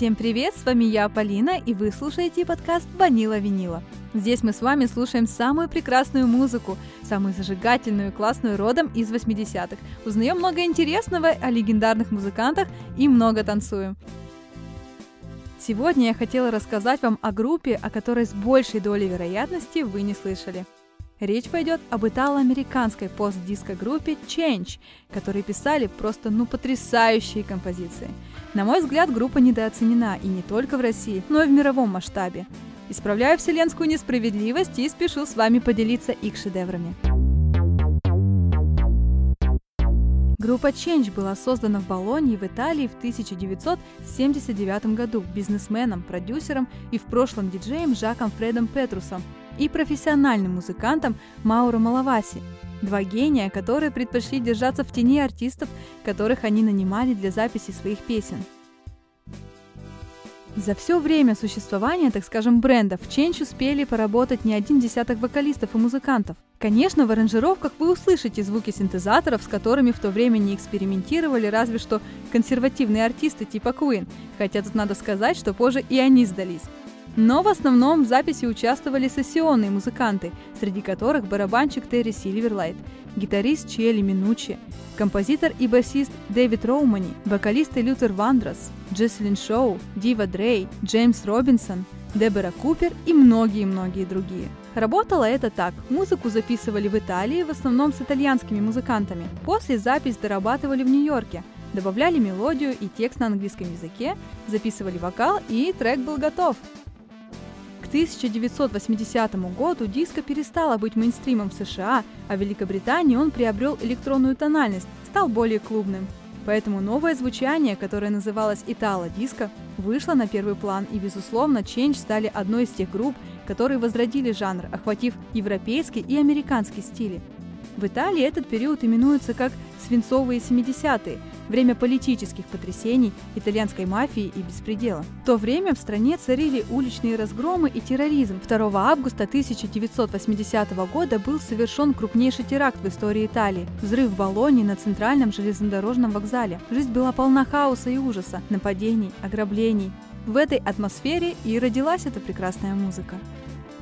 Всем привет, с вами я, Полина, и вы слушаете подкаст «Ванила Винила». Здесь мы с вами слушаем самую прекрасную музыку, самую зажигательную и классную родом из 80-х. Узнаем много интересного о легендарных музыкантах и много танцуем. Сегодня я хотела рассказать вам о группе, о которой с большей долей вероятности вы не слышали. Речь пойдет об итало-американской пост-диско-группе Change, которые писали просто ну потрясающие композиции. На мой взгляд, группа недооценена и не только в России, но и в мировом масштабе. Исправляю вселенскую несправедливость и спешу с вами поделиться их шедеврами. Группа Change была создана в Болонье в Италии в 1979 году бизнесменом, продюсером и в прошлом диджеем Жаком Фредом Петрусом и профессиональным музыкантом Мауро Малаваси. Два гения, которые предпочли держаться в тени артистов, которых они нанимали для записи своих песен. За все время существования, так скажем, бренда в Change успели поработать не один десяток вокалистов и музыкантов. Конечно, в аранжировках вы услышите звуки синтезаторов, с которыми в то время не экспериментировали разве что консервативные артисты типа Queen, хотя тут надо сказать, что позже и они сдались. Но в основном в записи участвовали сессионные музыканты, среди которых барабанщик Терри Сильверлайт, гитарист Чиэли Минучи, композитор и басист Дэвид Роумани, вокалисты Лютер Вандрас, Джеслин Шоу, Дива Дрей, Джеймс Робинсон, Дебора Купер и многие-многие другие. Работало это так. Музыку записывали в Италии, в основном с итальянскими музыкантами. После запись дорабатывали в Нью-Йорке. Добавляли мелодию и текст на английском языке, записывали вокал и трек был готов. 1980 году диско перестало быть мейнстримом в США, а в Великобритании он приобрел электронную тональность, стал более клубным. Поэтому новое звучание, которое называлось Итало-диско, вышло на первый план, и, безусловно, Change стали одной из тех групп, которые возродили жанр, охватив европейский и американский стили. В Италии этот период именуется как «свинцовые 70-е», время политических потрясений, итальянской мафии и беспредела. В то время в стране царили уличные разгромы и терроризм. 2 августа 1980 года был совершен крупнейший теракт в истории Италии – взрыв в Болонии на центральном железнодорожном вокзале. Жизнь была полна хаоса и ужаса, нападений, ограблений. В этой атмосфере и родилась эта прекрасная музыка.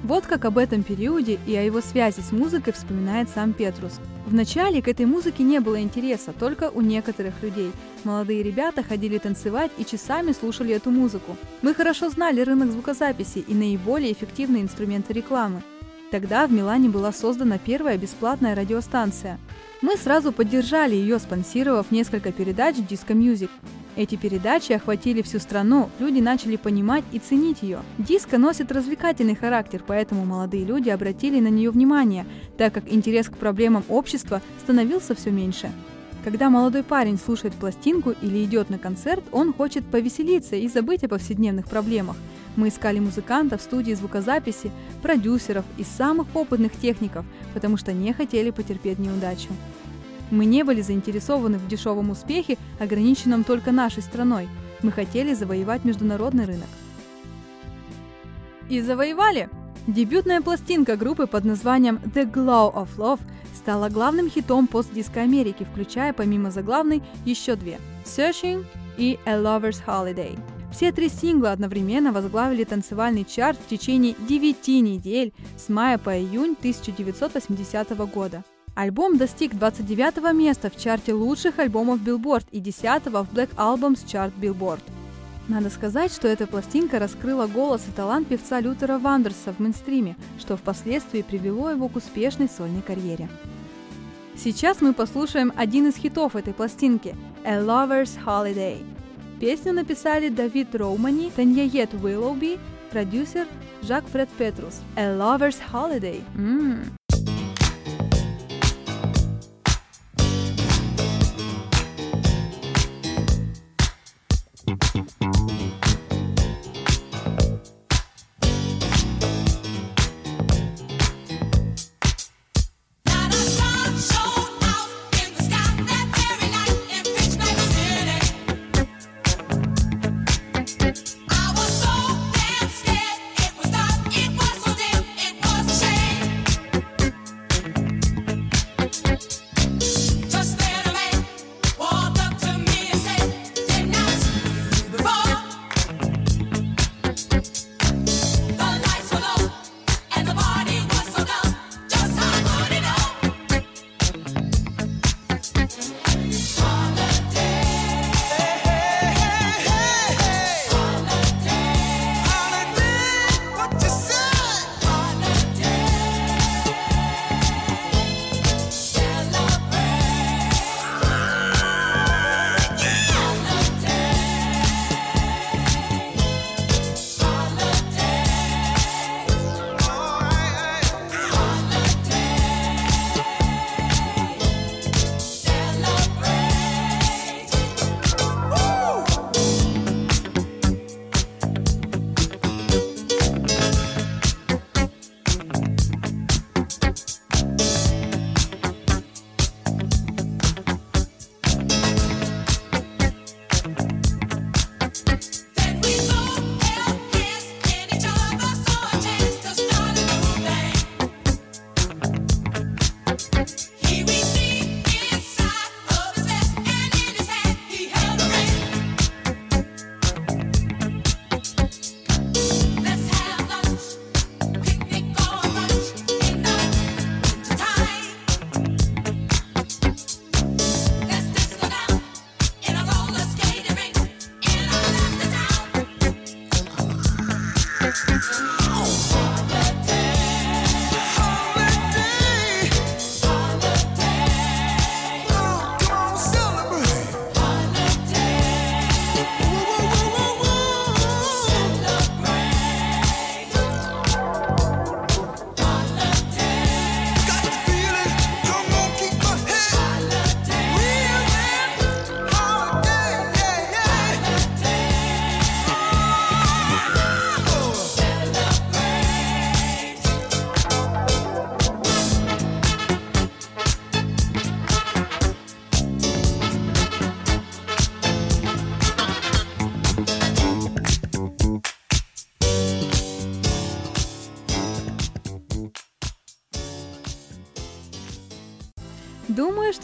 Вот как об этом периоде и о его связи с музыкой вспоминает сам Петрус. Вначале к этой музыке не было интереса, только у некоторых людей. Молодые ребята ходили танцевать и часами слушали эту музыку. Мы хорошо знали рынок звукозаписи и наиболее эффективные инструменты рекламы. Тогда в Милане была создана первая бесплатная радиостанция. Мы сразу поддержали ее, спонсировав несколько передач Disco Music. Эти передачи охватили всю страну, люди начали понимать и ценить ее. Диско носит развлекательный характер, поэтому молодые люди обратили на нее внимание, так как интерес к проблемам общества становился все меньше. Когда молодой парень слушает пластинку или идет на концерт, он хочет повеселиться и забыть о повседневных проблемах. Мы искали музыкантов, студии звукозаписи, продюсеров и самых опытных техников, потому что не хотели потерпеть неудачу. Мы не были заинтересованы в дешевом успехе, ограниченном только нашей страной. Мы хотели завоевать международный рынок. И завоевали! Дебютная пластинка группы под названием The Glow of Love стала главным хитом постдиска Америки, включая помимо заглавной еще две – Searching и A Lover's Holiday. Все три сингла одновременно возглавили танцевальный чарт в течение 9 недель с мая по июнь 1980 года. Альбом достиг 29 места в чарте лучших альбомов Billboard и 10 в Black Albums Chart Billboard. Надо сказать, что эта пластинка раскрыла голос и талант певца Лютера Вандерса в мейнстриме, что впоследствии привело его к успешной сольной карьере. Сейчас мы послушаем один из хитов этой пластинки – «A Lover's Holiday». Песню написали Давид Роумани, Таньяет Уиллоуби, продюсер Жак Фред Петрус. «A Lover's Holiday». М-м.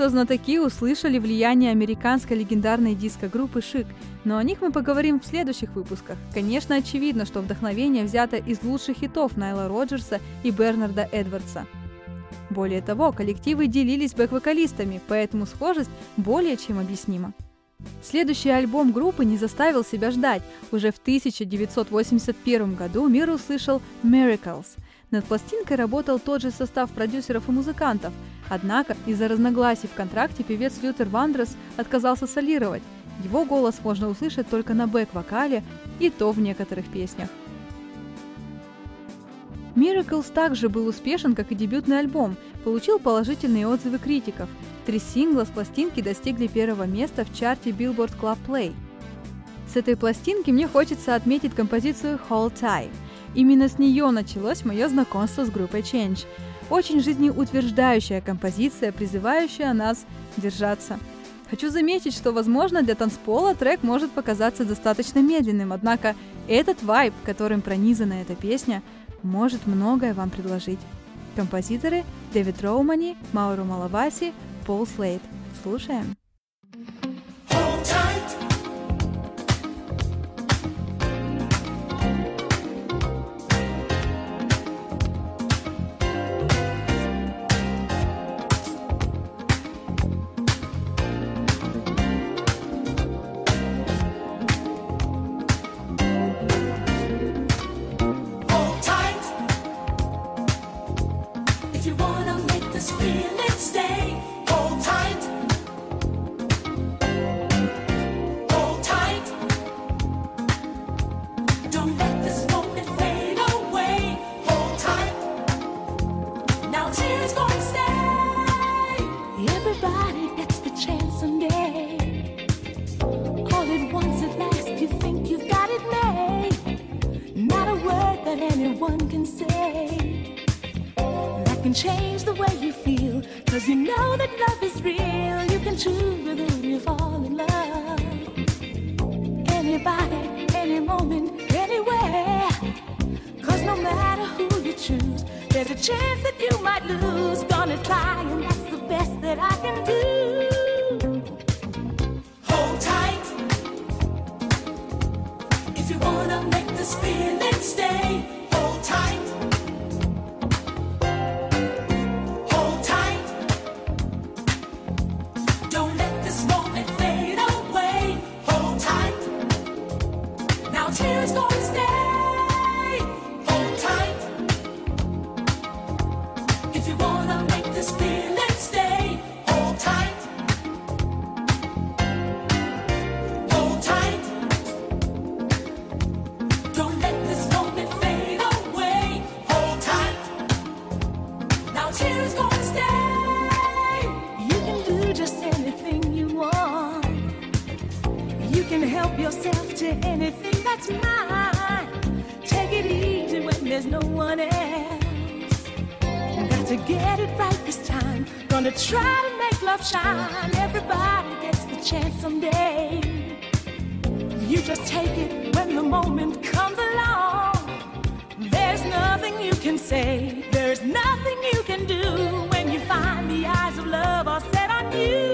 Что знатоки услышали влияние американской легендарной диско-группы «Шик», но о них мы поговорим в следующих выпусках. Конечно, очевидно, что вдохновение взято из лучших хитов Найла Роджерса и Бернарда Эдвардса. Более того, коллективы делились бэк-вокалистами, поэтому схожесть более чем объяснима. Следующий альбом группы не заставил себя ждать. Уже в 1981 году мир услышал «Miracles», над пластинкой работал тот же состав продюсеров и музыкантов, однако из-за разногласий в контракте певец Лютер Вандрес отказался солировать. Его голос можно услышать только на бэк-вокале и то в некоторых песнях. Miracles также был успешен, как и дебютный альбом, получил положительные отзывы критиков. Три сингла с пластинки достигли первого места в чарте Billboard Club Play. С этой пластинки мне хочется отметить композицию Hold Tight. Именно с нее началось мое знакомство с группой Change. Очень жизнеутверждающая композиция, призывающая нас держаться. Хочу заметить, что, возможно, для танцпола трек может показаться достаточно медленным, однако этот вайб, которым пронизана эта песня, может многое вам предложить. Композиторы Дэвид Роумани, Мауру Малаваси, Пол Слейд. Слушаем. can say that can change the way you feel. Cause you know that love is real. You can choose with whom you fall in love. Anybody, any moment, anywhere. Cause no matter who you choose, there's a chance that you might lose. Gonna try, and that's the best that I can do. Hold tight if you wanna make this feeling Stay. yourself to anything that's mine. Take it easy when there's no one else. Got to get it right this time. Gonna try to make love shine. Everybody gets the chance someday. You just take it when the moment comes along. There's nothing you can say, there's nothing you can do when you find the eyes of love are set on you.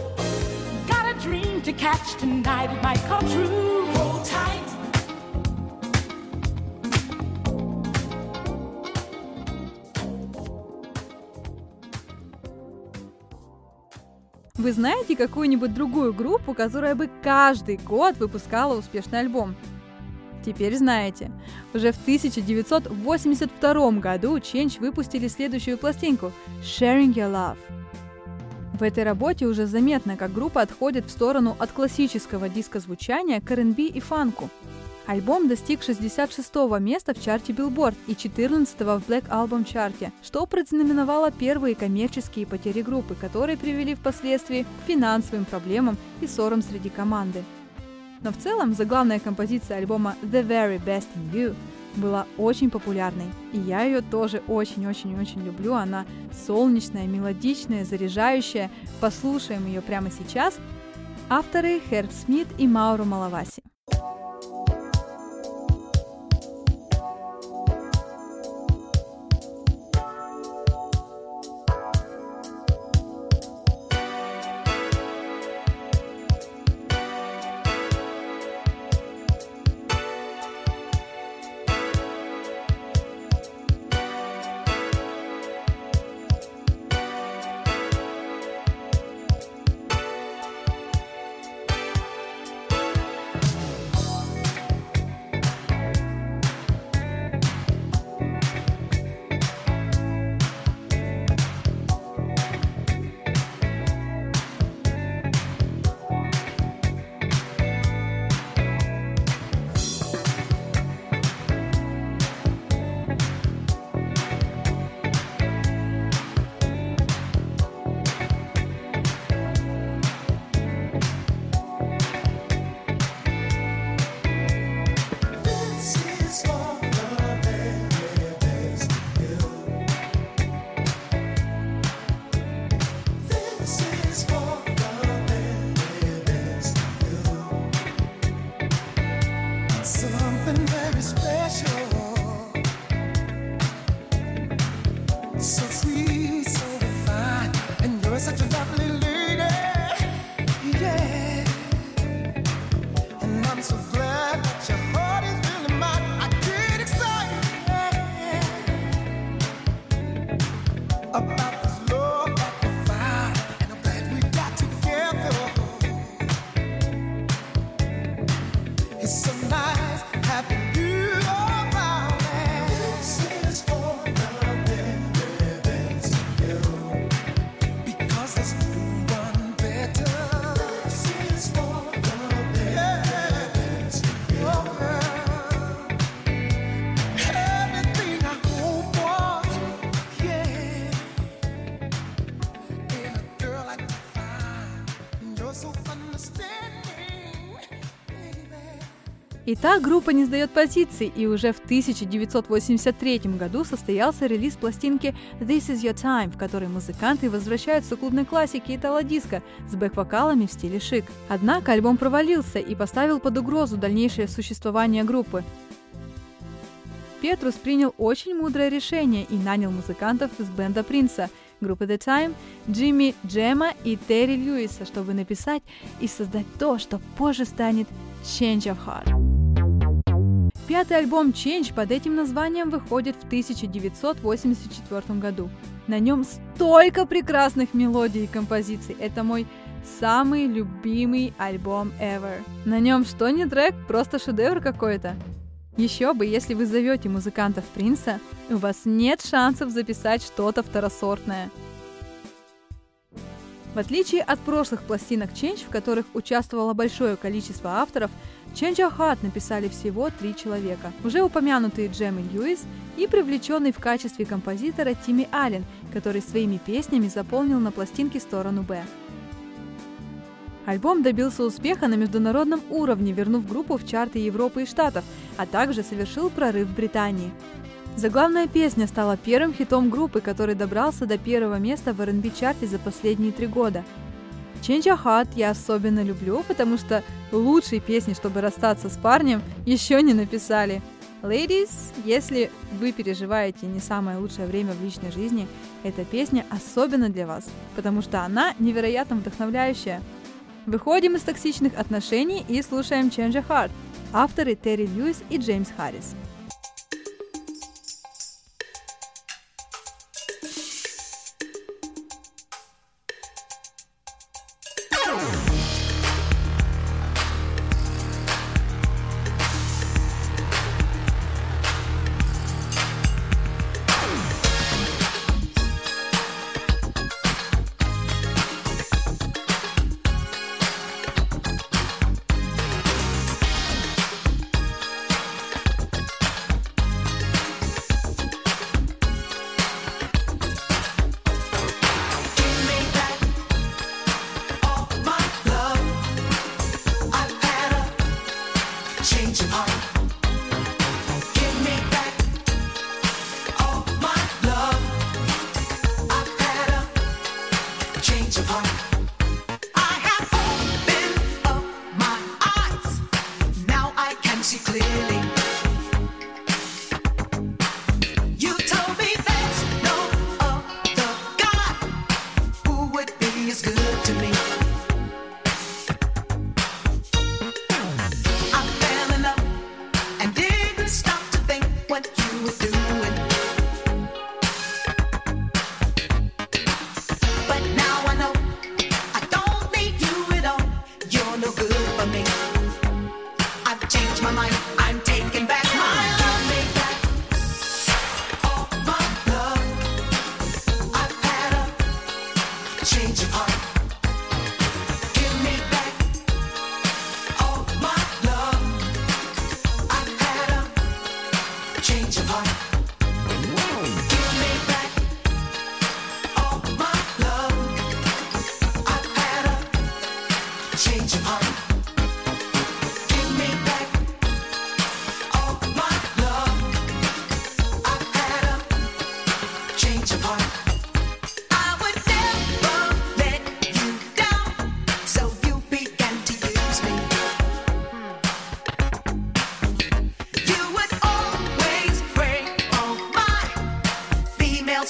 Вы знаете какую-нибудь другую группу, которая бы каждый год выпускала успешный альбом? Теперь знаете. Уже в 1982 году Change выпустили следующую пластинку «Sharing Your Love». В этой работе уже заметно, как группа отходит в сторону от классического диска звучания к R&B и фанку. Альбом достиг 66 места в чарте Billboard и 14 в Black Album чарте, что предзнаменовало первые коммерческие потери группы, которые привели впоследствии к финансовым проблемам и ссорам среди команды. Но в целом заглавная композиция альбома The Very Best in You была очень популярной. И я ее тоже очень-очень-очень люблю. Она солнечная, мелодичная, заряжающая. Послушаем ее прямо сейчас. Авторы Херб Смит и Мауру Малаваси. Итак, группа не сдает позиций, и уже в 1983 году состоялся релиз пластинки This Is Your Time, в которой музыканты возвращаются к клубной классике итало-диско с бэк-вокалами в стиле шик. Однако альбом провалился и поставил под угрозу дальнейшее существование группы. Петрус принял очень мудрое решение и нанял музыкантов из бенда Принца, группы The Time, Джимми Джема и Терри Льюиса, чтобы написать и создать то, что позже станет Change of Heart. Пятый альбом Change под этим названием выходит в 1984 году. На нем столько прекрасных мелодий и композиций. Это мой самый любимый альбом ever. На нем что не трек, просто шедевр какой-то. Еще бы, если вы зовете музыкантов Принца, у вас нет шансов записать что-то второсортное. В отличие от прошлых пластинок Change, в которых участвовало большое количество авторов, Change Your Heart написали всего три человека. Уже упомянутые Джем и Льюис и привлеченный в качестве композитора Тимми Аллен, который своими песнями заполнил на пластинке сторону «Б». Альбом добился успеха на международном уровне, вернув группу в чарты Европы и Штатов, а также совершил прорыв в Британии. Заглавная песня стала первым хитом группы, который добрался до первого места в R&B чарте за последние три года – Change Your Heart я особенно люблю, потому что лучшей песни, чтобы расстаться с парнем, еще не написали. Ladies, если вы переживаете не самое лучшее время в личной жизни, эта песня особенно для вас, потому что она невероятно вдохновляющая. Выходим из токсичных отношений и слушаем Change Your Heart. Авторы Терри Льюис и Джеймс Харрис.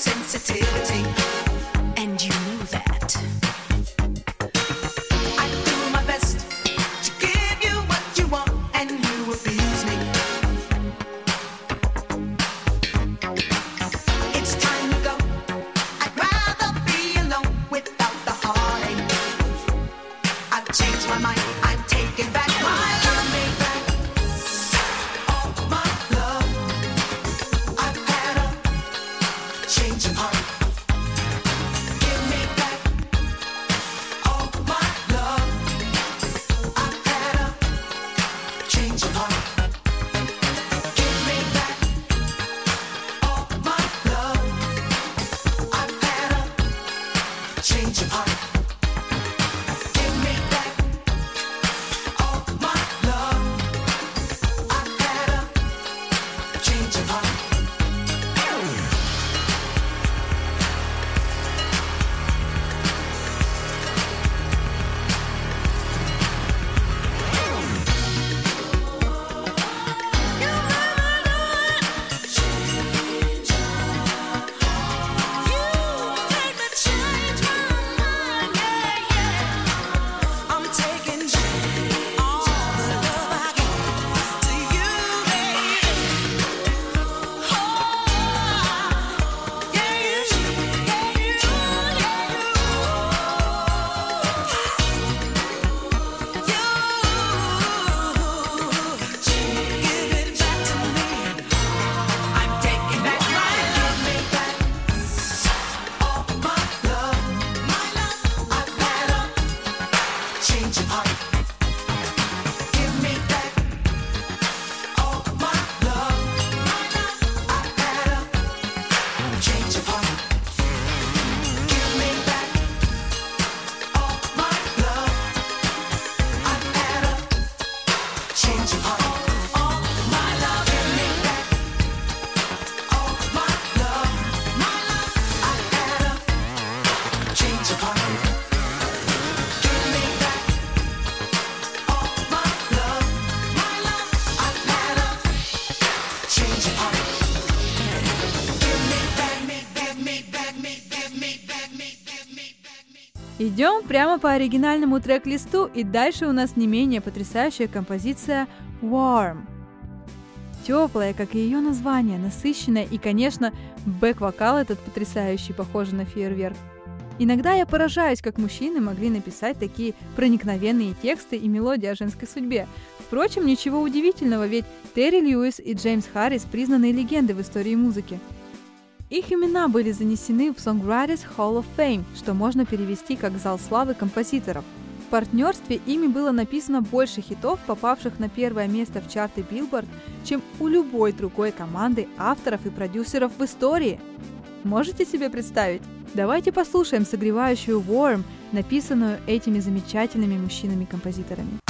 sensitivity. Идем прямо по оригинальному трек-листу, и дальше у нас не менее потрясающая композиция Warm. Теплая, как и ее название, насыщенная и, конечно, бэк-вокал этот потрясающий, похожий на фейерверк. Иногда я поражаюсь, как мужчины могли написать такие проникновенные тексты и мелодии о женской судьбе. Впрочем, ничего удивительного, ведь Терри Льюис и Джеймс Харрис признанные легенды в истории музыки. Их имена были занесены в Songwriters Hall of Fame, что можно перевести как «Зал славы композиторов». В партнерстве ими было написано больше хитов, попавших на первое место в чарты Billboard, чем у любой другой команды авторов и продюсеров в истории. Можете себе представить? Давайте послушаем согревающую Warm, написанную этими замечательными мужчинами-композиторами.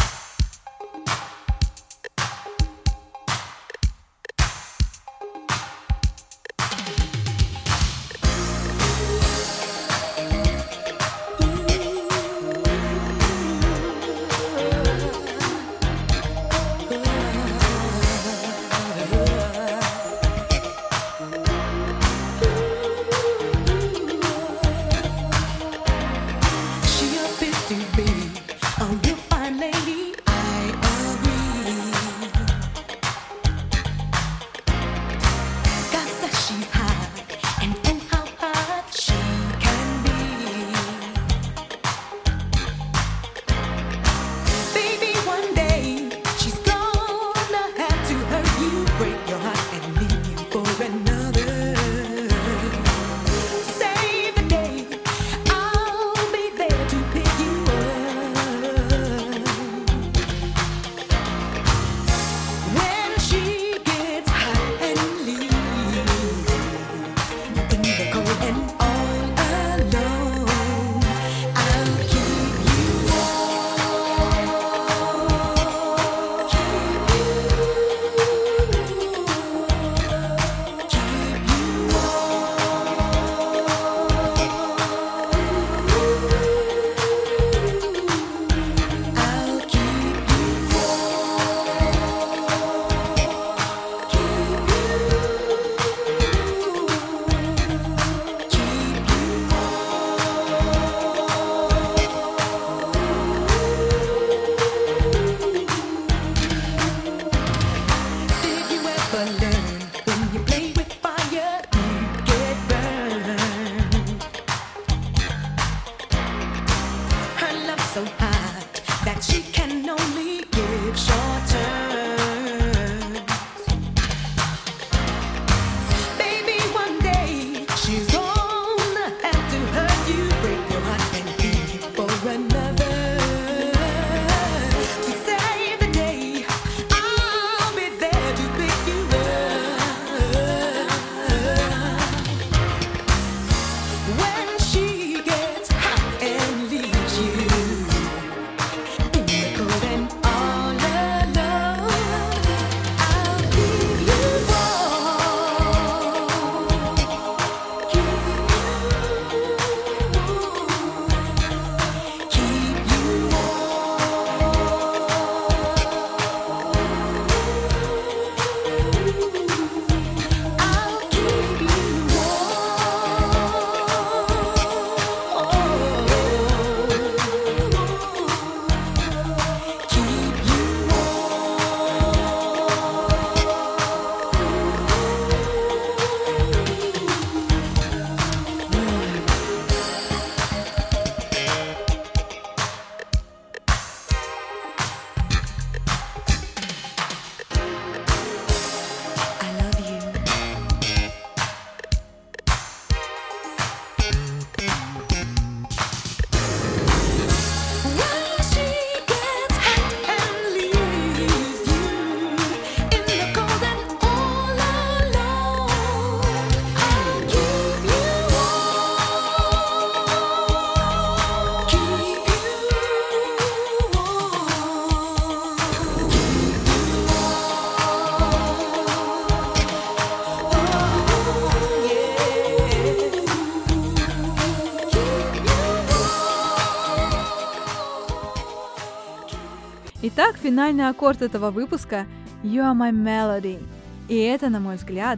Финальный аккорд этого выпуска You are my melody. И это, на мой взгляд,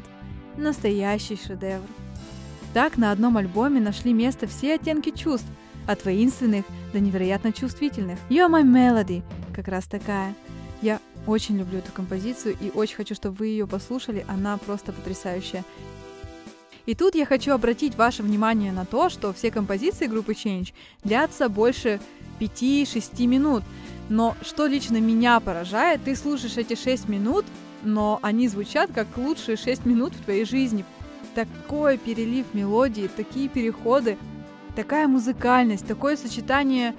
настоящий шедевр. Так на одном альбоме нашли место все оттенки чувств, от воинственных до невероятно чувствительных. You are my melody как раз такая. Я очень люблю эту композицию и очень хочу, чтобы вы ее послушали. Она просто потрясающая. И тут я хочу обратить ваше внимание на то, что все композиции группы Change длятся больше 5-6 минут. Но что лично меня поражает, ты слушаешь эти 6 минут, но они звучат как лучшие 6 минут в твоей жизни. Такой перелив мелодии, такие переходы, такая музыкальность, такое сочетание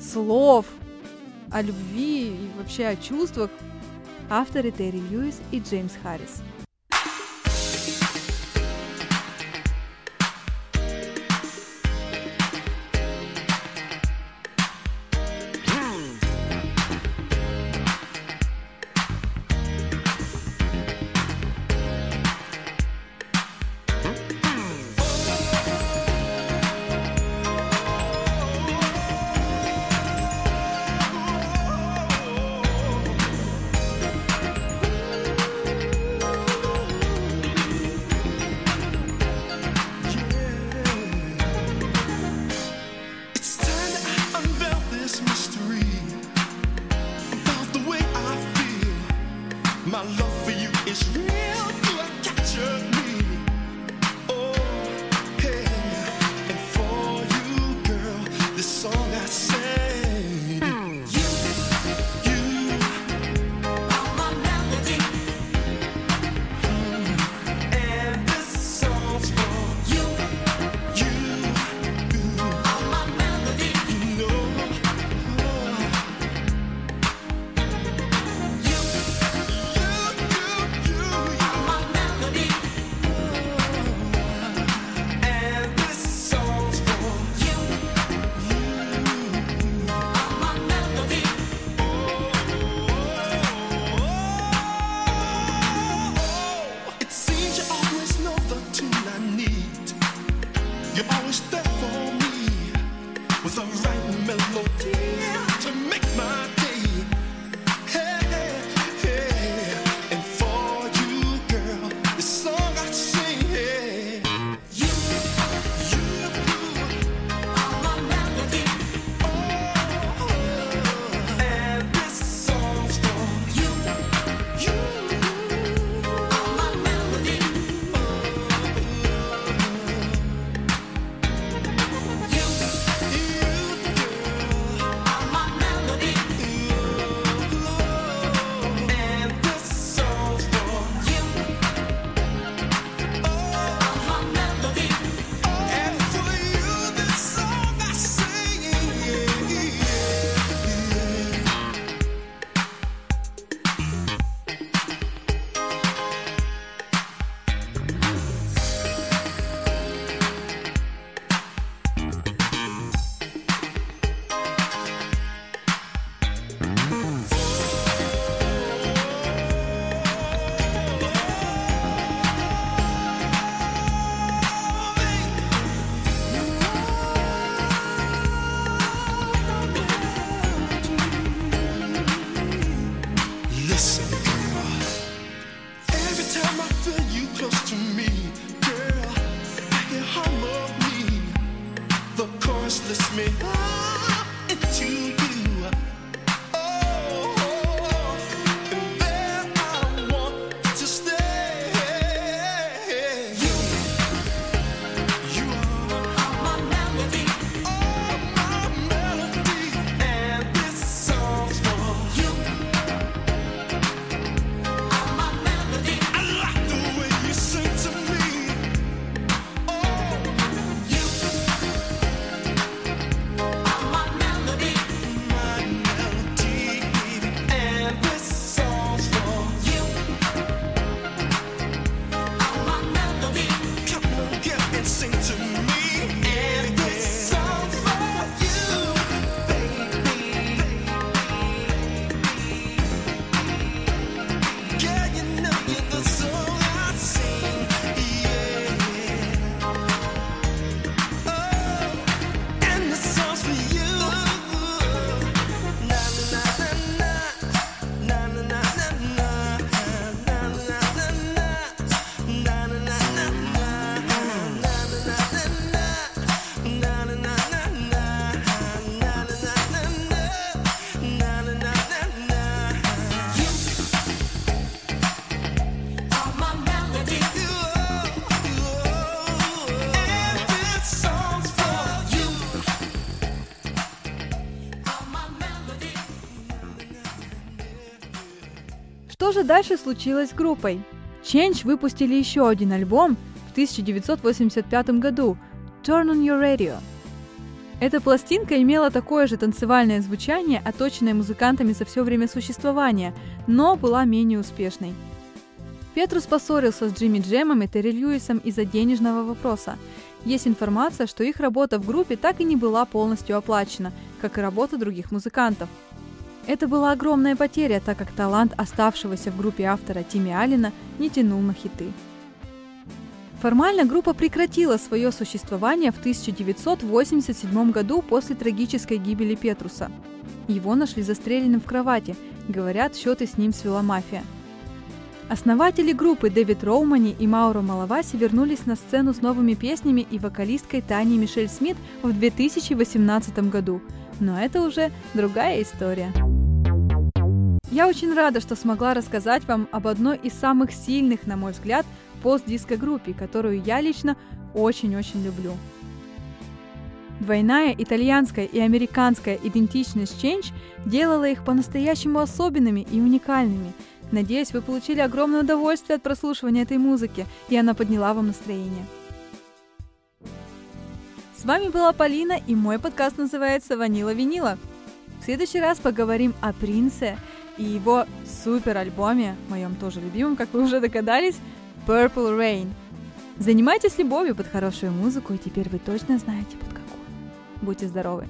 слов о любви и вообще о чувствах. Авторы Терри Льюис и Джеймс Харрис. Же дальше случилось с группой? Change выпустили еще один альбом в 1985 году Turn on Your Radio. Эта пластинка имела такое же танцевальное звучание, оточенное музыкантами за все время существования, но была менее успешной. Петрус поссорился с Джимми Джемом и Терри Льюисом из-за денежного вопроса. Есть информация, что их работа в группе так и не была полностью оплачена, как и работа других музыкантов. Это была огромная потеря, так как талант оставшегося в группе автора Тимми Аллена не тянул на хиты. Формально группа прекратила свое существование в 1987 году после трагической гибели Петруса. Его нашли застреленным в кровати. Говорят, счеты с ним свела мафия. Основатели группы Дэвид Роумани и Мауро Малаваси вернулись на сцену с новыми песнями и вокалисткой Таней Мишель Смит в 2018 году. Но это уже другая история. Я очень рада, что смогла рассказать вам об одной из самых сильных, на мой взгляд, пост-диско-группе, которую я лично очень-очень люблю. Двойная итальянская и американская идентичность Change делала их по-настоящему особенными и уникальными. Надеюсь, вы получили огромное удовольствие от прослушивания этой музыки, и она подняла вам настроение. С вами была Полина, и мой подкаст называется «Ванила Винила». В следующий раз поговорим о Принце и его супер альбоме, моем тоже любимом, как вы уже догадались, Purple Rain. Занимайтесь любовью под хорошую музыку, и теперь вы точно знаете под какую. Будьте здоровы!